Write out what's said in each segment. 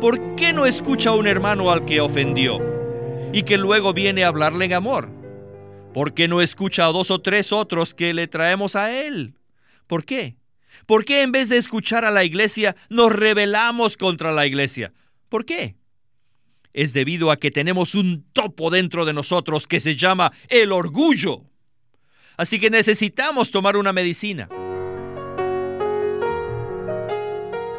¿Por qué no escucha a un hermano al que ofendió y que luego viene a hablarle en amor? ¿Por qué no escucha a dos o tres otros que le traemos a él? ¿Por qué? ¿Por qué en vez de escuchar a la iglesia nos rebelamos contra la iglesia? ¿Por qué? Es debido a que tenemos un topo dentro de nosotros que se llama el orgullo. Así que necesitamos tomar una medicina.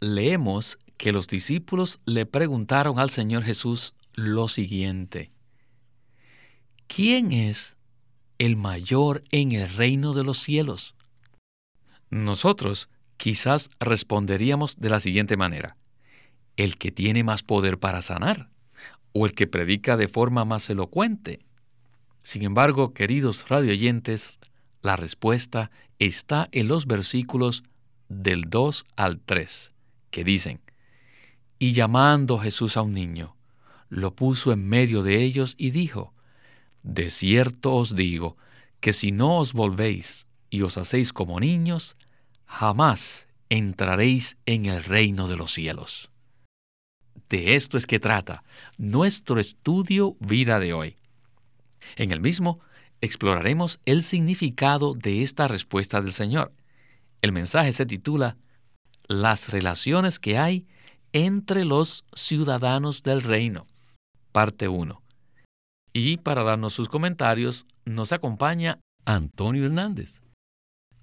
leemos que los discípulos le preguntaron al Señor Jesús lo siguiente. ¿Quién es el mayor en el reino de los cielos? Nosotros quizás responderíamos de la siguiente manera. El que tiene más poder para sanar o el que predica de forma más elocuente. Sin embargo, queridos radioyentes, la respuesta está en los versículos del 2 al 3, que dicen, Y llamando Jesús a un niño, lo puso en medio de ellos y dijo, De cierto os digo, que si no os volvéis y os hacéis como niños, jamás entraréis en el reino de los cielos. De esto es que trata nuestro estudio vida de hoy. En el mismo exploraremos el significado de esta respuesta del Señor. El mensaje se titula Las relaciones que hay entre los ciudadanos del reino, parte 1. Y para darnos sus comentarios nos acompaña Antonio Hernández.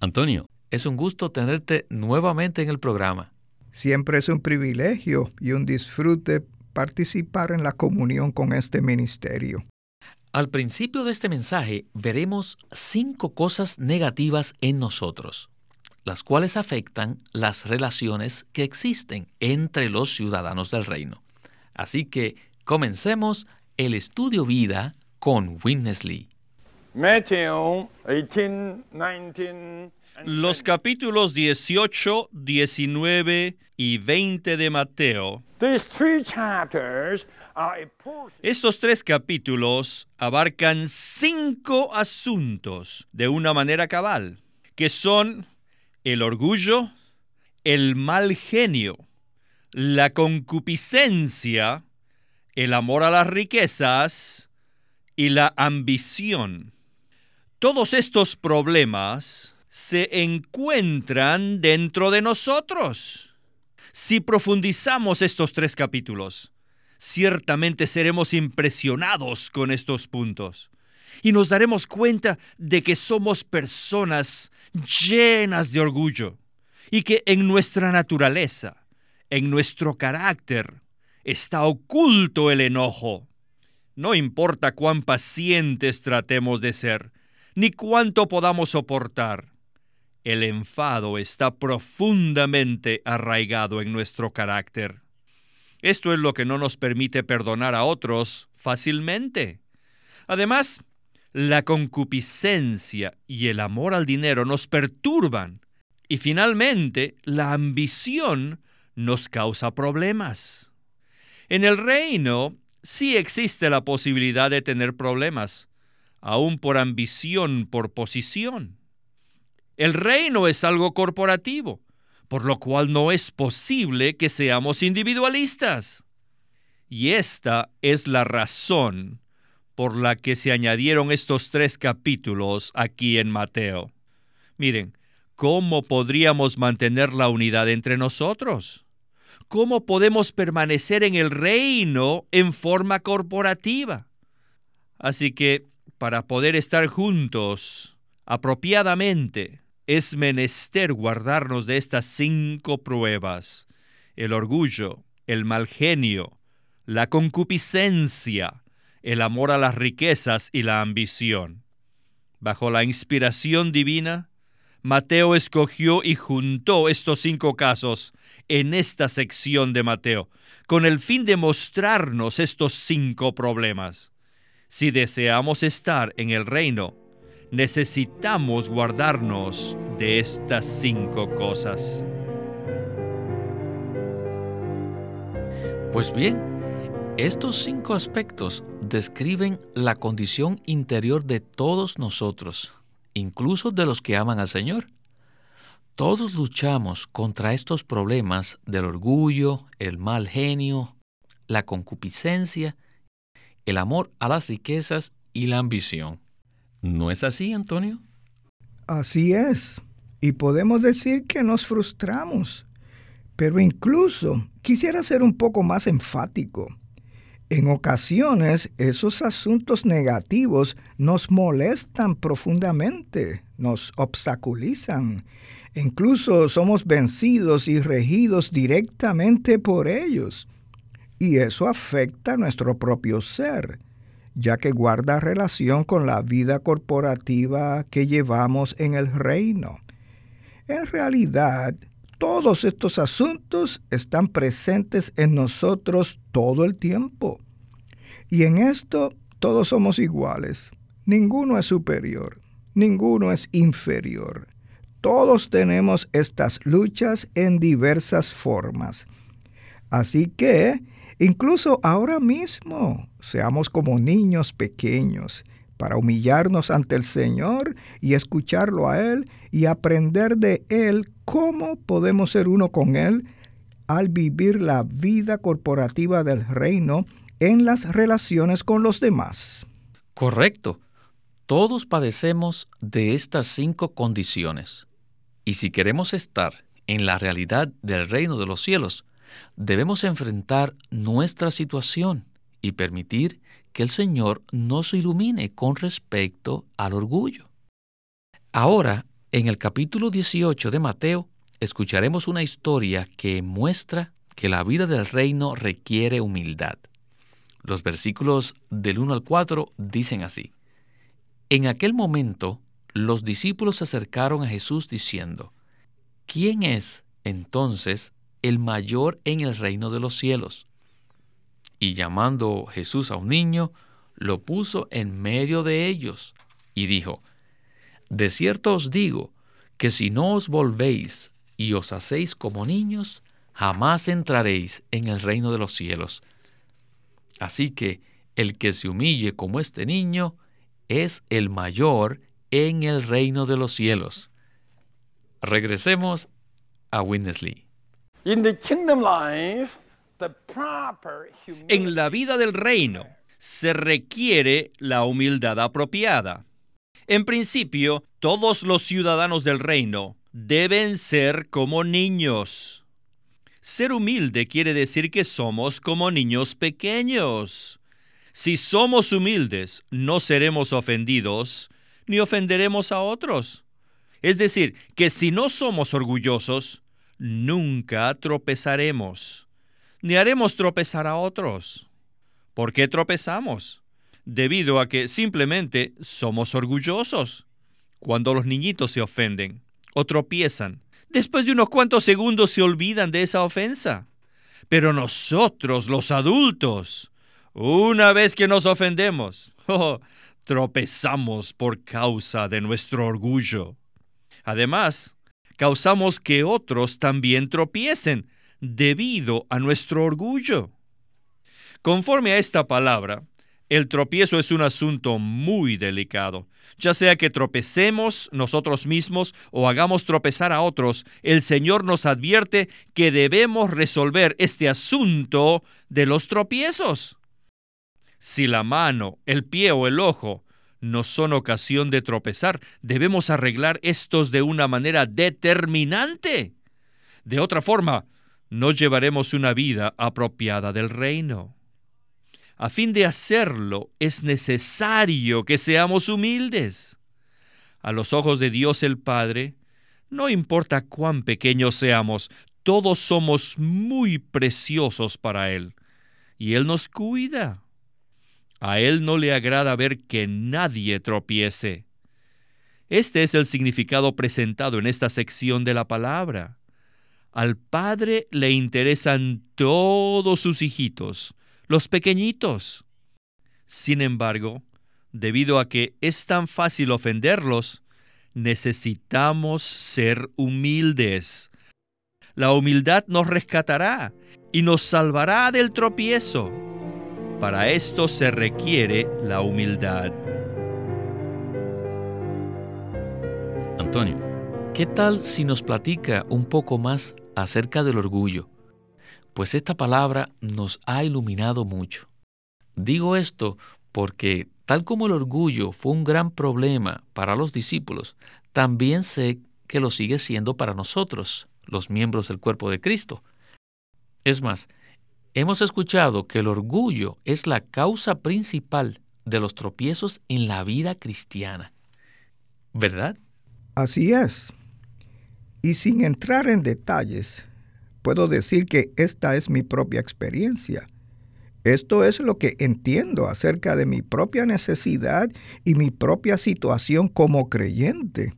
Antonio, es un gusto tenerte nuevamente en el programa. Siempre es un privilegio y un disfrute participar en la comunión con este ministerio. Al principio de este mensaje veremos cinco cosas negativas en nosotros, las cuales afectan las relaciones que existen entre los ciudadanos del reino. Así que comencemos el estudio vida con Witness Lee. Los capítulos 18, 19 y 20 de Mateo estos tres capítulos abarcan cinco asuntos de una manera cabal, que son el orgullo, el mal genio, la concupiscencia, el amor a las riquezas y la ambición. Todos estos problemas se encuentran dentro de nosotros. Si profundizamos estos tres capítulos, ciertamente seremos impresionados con estos puntos y nos daremos cuenta de que somos personas llenas de orgullo y que en nuestra naturaleza, en nuestro carácter, está oculto el enojo. No importa cuán pacientes tratemos de ser, ni cuánto podamos soportar, el enfado está profundamente arraigado en nuestro carácter. Esto es lo que no nos permite perdonar a otros fácilmente. Además, la concupiscencia y el amor al dinero nos perturban y finalmente la ambición nos causa problemas. En el reino sí existe la posibilidad de tener problemas, aún por ambición, por posición. El reino es algo corporativo por lo cual no es posible que seamos individualistas. Y esta es la razón por la que se añadieron estos tres capítulos aquí en Mateo. Miren, ¿cómo podríamos mantener la unidad entre nosotros? ¿Cómo podemos permanecer en el reino en forma corporativa? Así que, para poder estar juntos apropiadamente, es menester guardarnos de estas cinco pruebas, el orgullo, el mal genio, la concupiscencia, el amor a las riquezas y la ambición. Bajo la inspiración divina, Mateo escogió y juntó estos cinco casos en esta sección de Mateo, con el fin de mostrarnos estos cinco problemas. Si deseamos estar en el reino, necesitamos guardarnos de estas cinco cosas. Pues bien, estos cinco aspectos describen la condición interior de todos nosotros, incluso de los que aman al Señor. Todos luchamos contra estos problemas del orgullo, el mal genio, la concupiscencia, el amor a las riquezas y la ambición. ¿No es así, Antonio? Así es. Y podemos decir que nos frustramos. Pero incluso quisiera ser un poco más enfático. En ocasiones esos asuntos negativos nos molestan profundamente, nos obstaculizan. Incluso somos vencidos y regidos directamente por ellos. Y eso afecta a nuestro propio ser, ya que guarda relación con la vida corporativa que llevamos en el reino. En realidad, todos estos asuntos están presentes en nosotros todo el tiempo. Y en esto todos somos iguales. Ninguno es superior, ninguno es inferior. Todos tenemos estas luchas en diversas formas. Así que, incluso ahora mismo, seamos como niños pequeños para humillarnos ante el Señor y escucharlo a Él y aprender de Él cómo podemos ser uno con Él al vivir la vida corporativa del reino en las relaciones con los demás. Correcto. Todos padecemos de estas cinco condiciones. Y si queremos estar en la realidad del reino de los cielos, debemos enfrentar nuestra situación y permitir que el Señor nos ilumine con respecto al orgullo. Ahora, en el capítulo 18 de Mateo, escucharemos una historia que muestra que la vida del reino requiere humildad. Los versículos del 1 al 4 dicen así. En aquel momento, los discípulos se acercaron a Jesús diciendo, ¿quién es entonces el mayor en el reino de los cielos? Y llamando Jesús a un niño, lo puso en medio de ellos y dijo, De cierto os digo que si no os volvéis y os hacéis como niños, jamás entraréis en el reino de los cielos. Así que el que se humille como este niño es el mayor en el reino de los cielos. Regresemos a Winnesley. En la vida del reino se requiere la humildad apropiada. En principio, todos los ciudadanos del reino deben ser como niños. Ser humilde quiere decir que somos como niños pequeños. Si somos humildes, no seremos ofendidos ni ofenderemos a otros. Es decir, que si no somos orgullosos, nunca tropezaremos, ni haremos tropezar a otros. ¿Por qué tropezamos? Debido a que simplemente somos orgullosos. Cuando los niñitos se ofenden o tropiezan, después de unos cuantos segundos se olvidan de esa ofensa. Pero nosotros, los adultos, una vez que nos ofendemos, oh, tropezamos por causa de nuestro orgullo. Además, causamos que otros también tropiecen debido a nuestro orgullo. Conforme a esta palabra, el tropiezo es un asunto muy delicado. Ya sea que tropecemos nosotros mismos o hagamos tropezar a otros, el Señor nos advierte que debemos resolver este asunto de los tropiezos. Si la mano, el pie o el ojo no son ocasión de tropezar, debemos arreglar estos de una manera determinante. De otra forma, no llevaremos una vida apropiada del reino. A fin de hacerlo, es necesario que seamos humildes. A los ojos de Dios el Padre, no importa cuán pequeños seamos, todos somos muy preciosos para Él, y Él nos cuida. A Él no le agrada ver que nadie tropiece. Este es el significado presentado en esta sección de la palabra. Al Padre le interesan todos sus hijitos, los pequeñitos. Sin embargo, debido a que es tan fácil ofenderlos, necesitamos ser humildes. La humildad nos rescatará y nos salvará del tropiezo. Para esto se requiere la humildad. Antonio, ¿qué tal si nos platica un poco más acerca del orgullo? Pues esta palabra nos ha iluminado mucho. Digo esto porque tal como el orgullo fue un gran problema para los discípulos, también sé que lo sigue siendo para nosotros, los miembros del cuerpo de Cristo. Es más, hemos escuchado que el orgullo es la causa principal de los tropiezos en la vida cristiana. ¿Verdad? Así es. Y sin entrar en detalles, puedo decir que esta es mi propia experiencia. Esto es lo que entiendo acerca de mi propia necesidad y mi propia situación como creyente.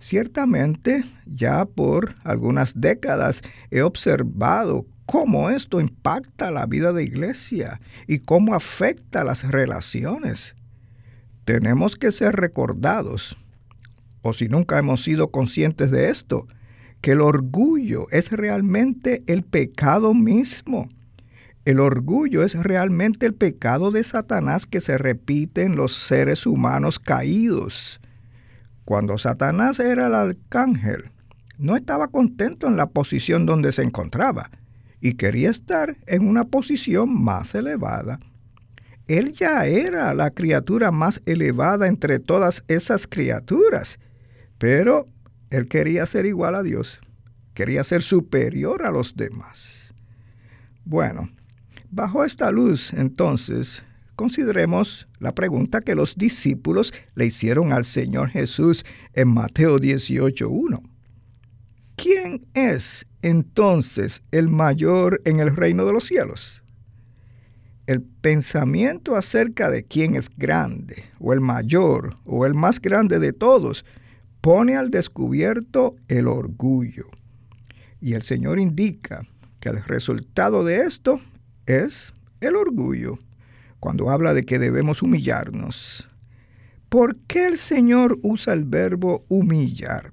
Ciertamente, ya por algunas décadas he observado cómo esto impacta la vida de iglesia y cómo afecta las relaciones. Tenemos que ser recordados o si nunca hemos sido conscientes de esto, que el orgullo es realmente el pecado mismo. El orgullo es realmente el pecado de Satanás que se repite en los seres humanos caídos. Cuando Satanás era el arcángel, no estaba contento en la posición donde se encontraba y quería estar en una posición más elevada. Él ya era la criatura más elevada entre todas esas criaturas pero él quería ser igual a Dios, quería ser superior a los demás. Bueno, bajo esta luz, entonces, consideremos la pregunta que los discípulos le hicieron al Señor Jesús en Mateo 18.1. ¿Quién es entonces el mayor en el reino de los cielos? El pensamiento acerca de quién es grande, o el mayor, o el más grande de todos, pone al descubierto el orgullo. Y el Señor indica que el resultado de esto es el orgullo, cuando habla de que debemos humillarnos. ¿Por qué el Señor usa el verbo humillar?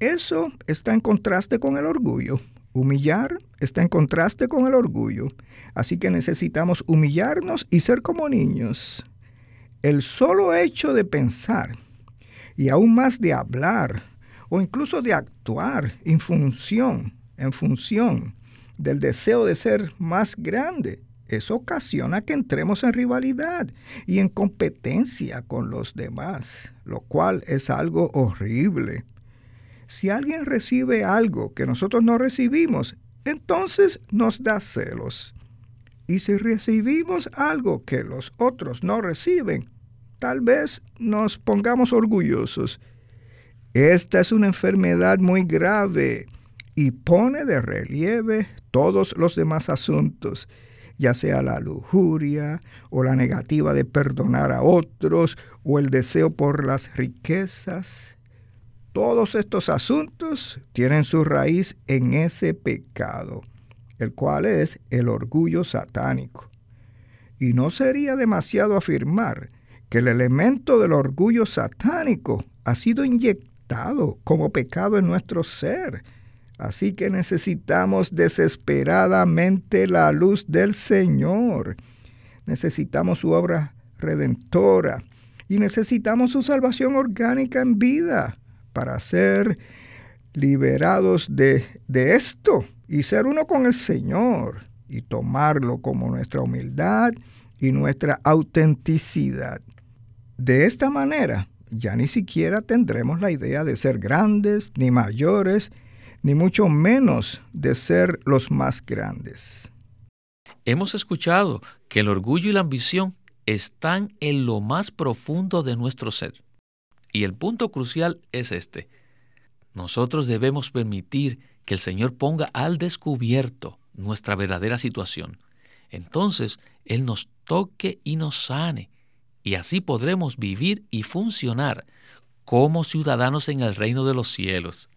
Eso está en contraste con el orgullo. Humillar está en contraste con el orgullo. Así que necesitamos humillarnos y ser como niños. El solo hecho de pensar y aún más de hablar o incluso de actuar en función, en función del deseo de ser más grande. Eso ocasiona que entremos en rivalidad y en competencia con los demás, lo cual es algo horrible. Si alguien recibe algo que nosotros no recibimos, entonces nos da celos. Y si recibimos algo que los otros no reciben, tal vez nos pongamos orgullosos. Esta es una enfermedad muy grave y pone de relieve todos los demás asuntos, ya sea la lujuria o la negativa de perdonar a otros o el deseo por las riquezas. Todos estos asuntos tienen su raíz en ese pecado, el cual es el orgullo satánico. Y no sería demasiado afirmar que el elemento del orgullo satánico ha sido inyectado como pecado en nuestro ser. Así que necesitamos desesperadamente la luz del Señor. Necesitamos su obra redentora y necesitamos su salvación orgánica en vida para ser liberados de, de esto y ser uno con el Señor y tomarlo como nuestra humildad y nuestra autenticidad. De esta manera, ya ni siquiera tendremos la idea de ser grandes, ni mayores, ni mucho menos de ser los más grandes. Hemos escuchado que el orgullo y la ambición están en lo más profundo de nuestro ser. Y el punto crucial es este. Nosotros debemos permitir que el Señor ponga al descubierto nuestra verdadera situación. Entonces, Él nos toque y nos sane y así podremos vivir y funcionar como ciudadanos en el reino de los cielos.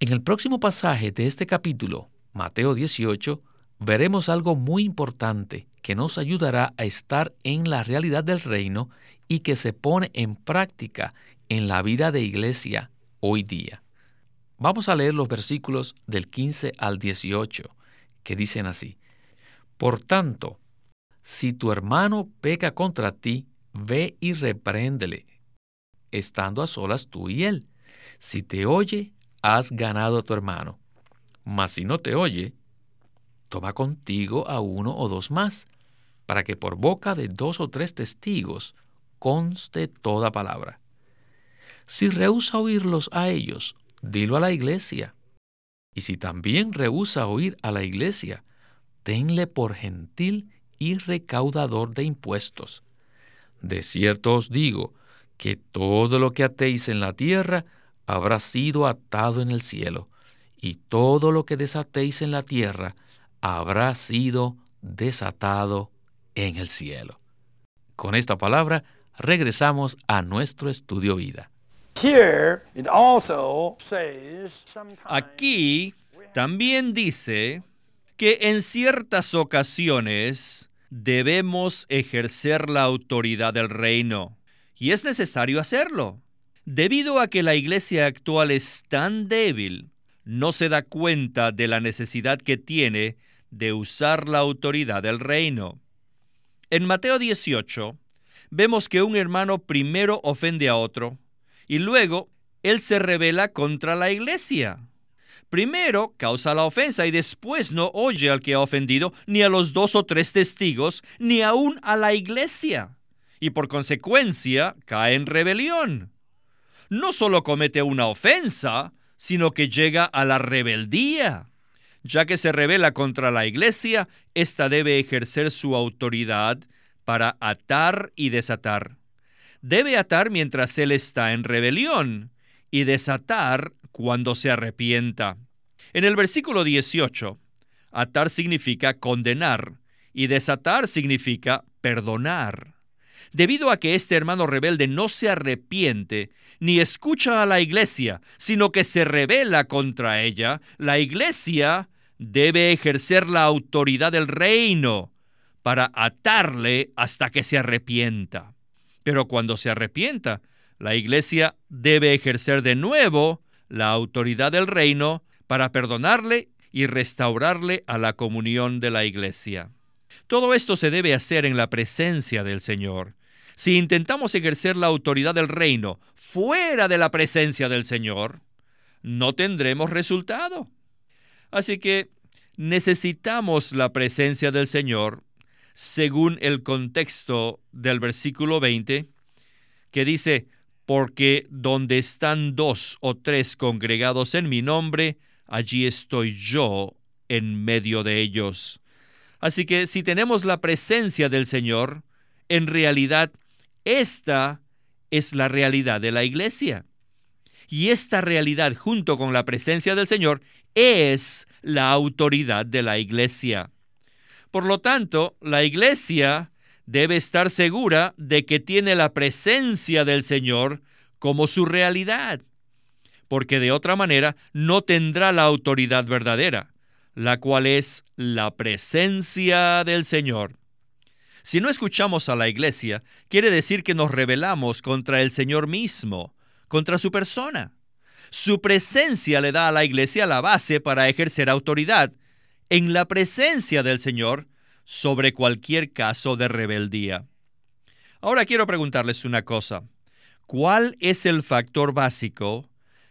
En el próximo pasaje de este capítulo, Mateo 18, veremos algo muy importante que nos ayudará a estar en la realidad del reino y que se pone en práctica en la vida de iglesia hoy día. Vamos a leer los versículos del 15 al 18, que dicen así. Por tanto, si tu hermano peca contra ti, ve y repréndele, estando a solas tú y él. Si te oye, has ganado a tu hermano. Mas si no te oye, toma contigo a uno o dos más, para que por boca de dos o tres testigos conste toda palabra. Si rehúsa oírlos a ellos, dilo a la iglesia. Y si también rehúsa oír a la iglesia, tenle por gentil y recaudador de impuestos. De cierto os digo que todo lo que atéis en la tierra habrá sido atado en el cielo, y todo lo que desatéis en la tierra habrá sido desatado en el cielo. Con esta palabra regresamos a nuestro estudio vida. Aquí también dice que en ciertas ocasiones debemos ejercer la autoridad del reino. Y es necesario hacerlo. Debido a que la iglesia actual es tan débil, no se da cuenta de la necesidad que tiene de usar la autoridad del reino. En Mateo 18, vemos que un hermano primero ofende a otro y luego él se revela contra la iglesia. Primero causa la ofensa y después no oye al que ha ofendido, ni a los dos o tres testigos, ni aún a la iglesia. Y por consecuencia cae en rebelión. No solo comete una ofensa, sino que llega a la rebeldía. Ya que se revela contra la iglesia, ésta debe ejercer su autoridad para atar y desatar. Debe atar mientras él está en rebelión y desatar cuando se arrepienta. En el versículo 18, atar significa condenar y desatar significa perdonar. Debido a que este hermano rebelde no se arrepiente ni escucha a la iglesia, sino que se revela contra ella, la iglesia debe ejercer la autoridad del reino para atarle hasta que se arrepienta. Pero cuando se arrepienta, la iglesia debe ejercer de nuevo la autoridad del reino para perdonarle y restaurarle a la comunión de la iglesia. Todo esto se debe hacer en la presencia del Señor. Si intentamos ejercer la autoridad del reino fuera de la presencia del Señor, no tendremos resultado. Así que necesitamos la presencia del Señor según el contexto del versículo 20, que dice, porque donde están dos o tres congregados en mi nombre, allí estoy yo en medio de ellos. Así que si tenemos la presencia del Señor, en realidad esta es la realidad de la iglesia. Y esta realidad junto con la presencia del Señor es la autoridad de la iglesia. Por lo tanto, la iglesia debe estar segura de que tiene la presencia del Señor como su realidad, porque de otra manera no tendrá la autoridad verdadera, la cual es la presencia del Señor. Si no escuchamos a la iglesia, quiere decir que nos rebelamos contra el Señor mismo, contra su persona. Su presencia le da a la iglesia la base para ejercer autoridad en la presencia del Señor sobre cualquier caso de rebeldía. Ahora quiero preguntarles una cosa. ¿Cuál es el factor básico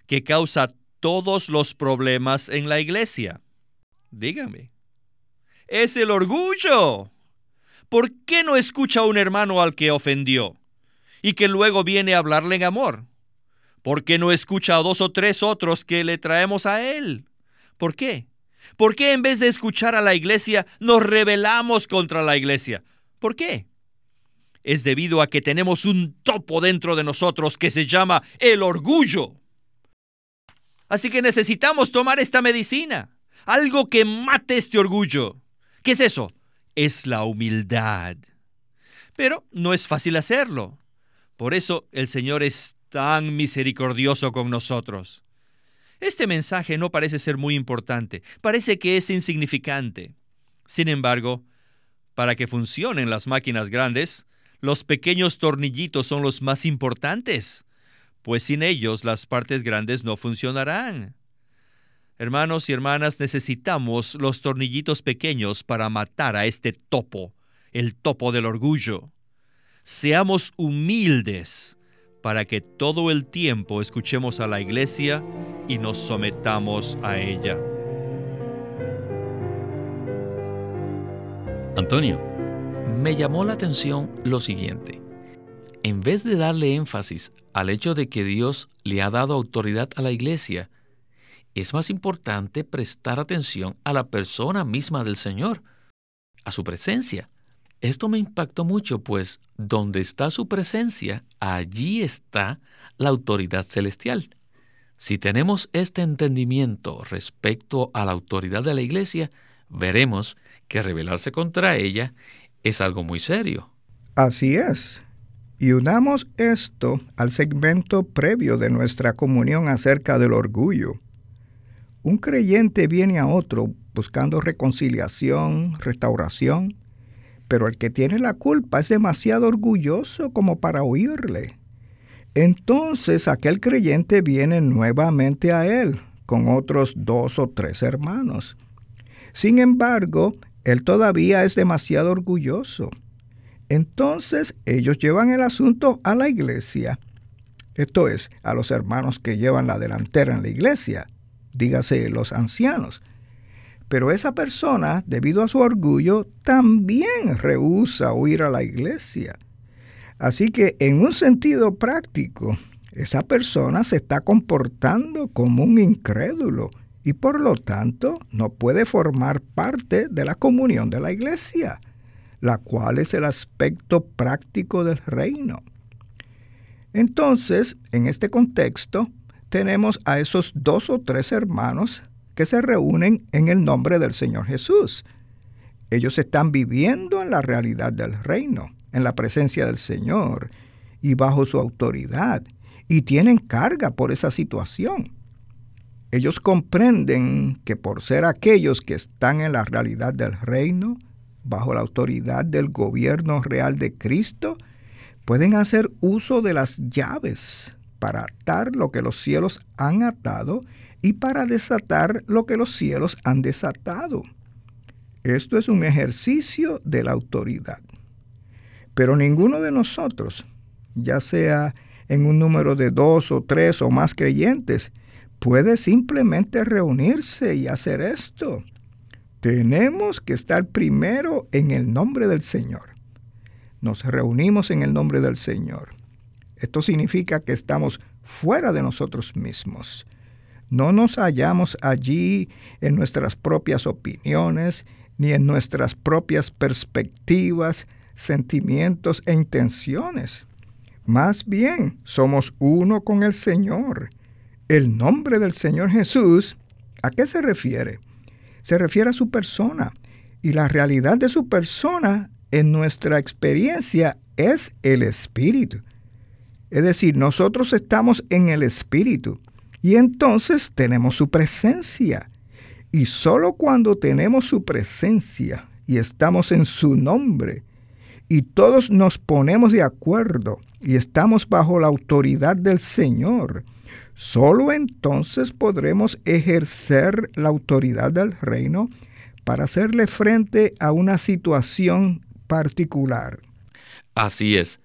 que causa todos los problemas en la iglesia? Dígame. Es el orgullo. ¿Por qué no escucha a un hermano al que ofendió y que luego viene a hablarle en amor? ¿Por qué no escucha a dos o tres otros que le traemos a él? ¿Por qué? ¿Por qué en vez de escuchar a la iglesia nos rebelamos contra la iglesia? ¿Por qué? Es debido a que tenemos un topo dentro de nosotros que se llama el orgullo. Así que necesitamos tomar esta medicina, algo que mate este orgullo. ¿Qué es eso? Es la humildad. Pero no es fácil hacerlo. Por eso el Señor es tan misericordioso con nosotros. Este mensaje no parece ser muy importante, parece que es insignificante. Sin embargo, para que funcionen las máquinas grandes, los pequeños tornillitos son los más importantes, pues sin ellos las partes grandes no funcionarán. Hermanos y hermanas, necesitamos los tornillitos pequeños para matar a este topo, el topo del orgullo. Seamos humildes para que todo el tiempo escuchemos a la iglesia y nos sometamos a ella. Antonio, me llamó la atención lo siguiente. En vez de darle énfasis al hecho de que Dios le ha dado autoridad a la iglesia, es más importante prestar atención a la persona misma del Señor, a su presencia. Esto me impactó mucho, pues donde está su presencia, allí está la autoridad celestial. Si tenemos este entendimiento respecto a la autoridad de la Iglesia, veremos que rebelarse contra ella es algo muy serio. Así es. Y unamos esto al segmento previo de nuestra comunión acerca del orgullo. Un creyente viene a otro buscando reconciliación, restauración, pero el que tiene la culpa es demasiado orgulloso como para oírle. Entonces aquel creyente viene nuevamente a él con otros dos o tres hermanos. Sin embargo, él todavía es demasiado orgulloso. Entonces ellos llevan el asunto a la iglesia. Esto es, a los hermanos que llevan la delantera en la iglesia, dígase los ancianos. Pero esa persona, debido a su orgullo, también rehúsa oír a la iglesia. Así que en un sentido práctico, esa persona se está comportando como un incrédulo y por lo tanto no puede formar parte de la comunión de la iglesia, la cual es el aspecto práctico del reino. Entonces, en este contexto, tenemos a esos dos o tres hermanos que se reúnen en el nombre del Señor Jesús. Ellos están viviendo en la realidad del reino, en la presencia del Señor y bajo su autoridad, y tienen carga por esa situación. Ellos comprenden que por ser aquellos que están en la realidad del reino, bajo la autoridad del gobierno real de Cristo, pueden hacer uso de las llaves para atar lo que los cielos han atado y para desatar lo que los cielos han desatado. Esto es un ejercicio de la autoridad. Pero ninguno de nosotros, ya sea en un número de dos o tres o más creyentes, puede simplemente reunirse y hacer esto. Tenemos que estar primero en el nombre del Señor. Nos reunimos en el nombre del Señor. Esto significa que estamos fuera de nosotros mismos. No nos hallamos allí en nuestras propias opiniones, ni en nuestras propias perspectivas, sentimientos e intenciones. Más bien, somos uno con el Señor. El nombre del Señor Jesús, ¿a qué se refiere? Se refiere a su persona. Y la realidad de su persona en nuestra experiencia es el Espíritu. Es decir, nosotros estamos en el Espíritu y entonces tenemos su presencia. Y solo cuando tenemos su presencia y estamos en su nombre y todos nos ponemos de acuerdo y estamos bajo la autoridad del Señor, solo entonces podremos ejercer la autoridad del reino para hacerle frente a una situación particular. Así es.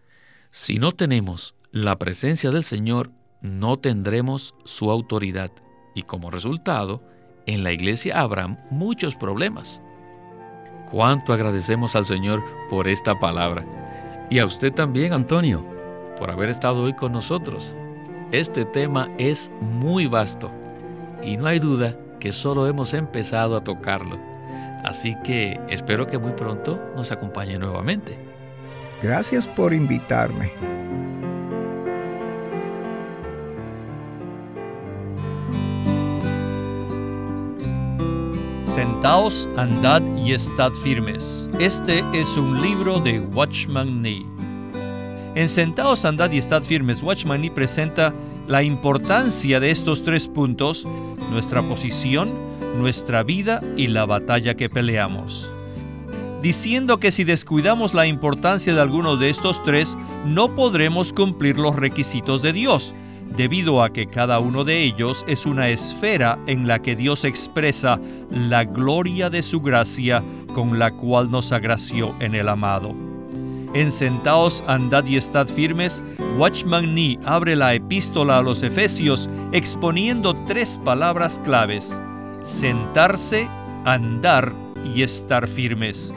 Si no tenemos la presencia del Señor, no tendremos su autoridad y como resultado, en la iglesia habrá muchos problemas. Cuánto agradecemos al Señor por esta palabra. Y a usted también, Antonio, por haber estado hoy con nosotros. Este tema es muy vasto y no hay duda que solo hemos empezado a tocarlo. Así que espero que muy pronto nos acompañe nuevamente. Gracias por invitarme. Sentaos, andad y estad firmes. Este es un libro de Watchman Nee. En Sentados, Andad y Estad Firmes, Watchman Nee presenta la importancia de estos tres puntos, nuestra posición, nuestra vida y la batalla que peleamos. Diciendo que si descuidamos la importancia de alguno de estos tres, no podremos cumplir los requisitos de Dios, debido a que cada uno de ellos es una esfera en la que Dios expresa la gloria de su gracia con la cual nos agració en el amado. En Sentaos, andad y estad firmes, Watchman Nee abre la epístola a los Efesios exponiendo tres palabras claves, sentarse, andar y estar firmes.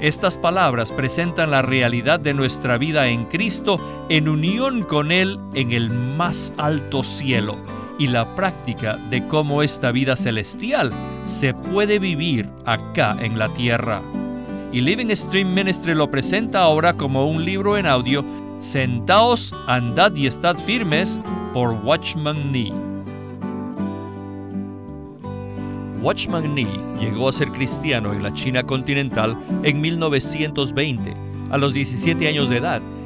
Estas palabras presentan la realidad de nuestra vida en Cristo en unión con Él en el más alto cielo y la práctica de cómo esta vida celestial se puede vivir acá en la tierra. Y Living Stream Ministry lo presenta ahora como un libro en audio, Sentaos, andad y estad firmes por Watchman Nee. Watchman Nee llegó a ser cristiano en la China continental en 1920, a los 17 años de edad,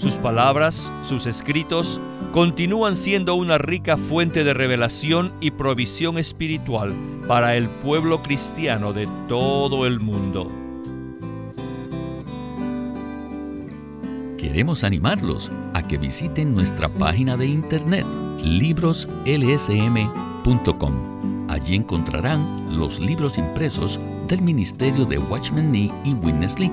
Sus palabras, sus escritos, continúan siendo una rica fuente de revelación y provisión espiritual para el pueblo cristiano de todo el mundo. Queremos animarlos a que visiten nuestra página de internet libroslsm.com. Allí encontrarán los libros impresos del Ministerio de Watchman Nee y Witness Lee,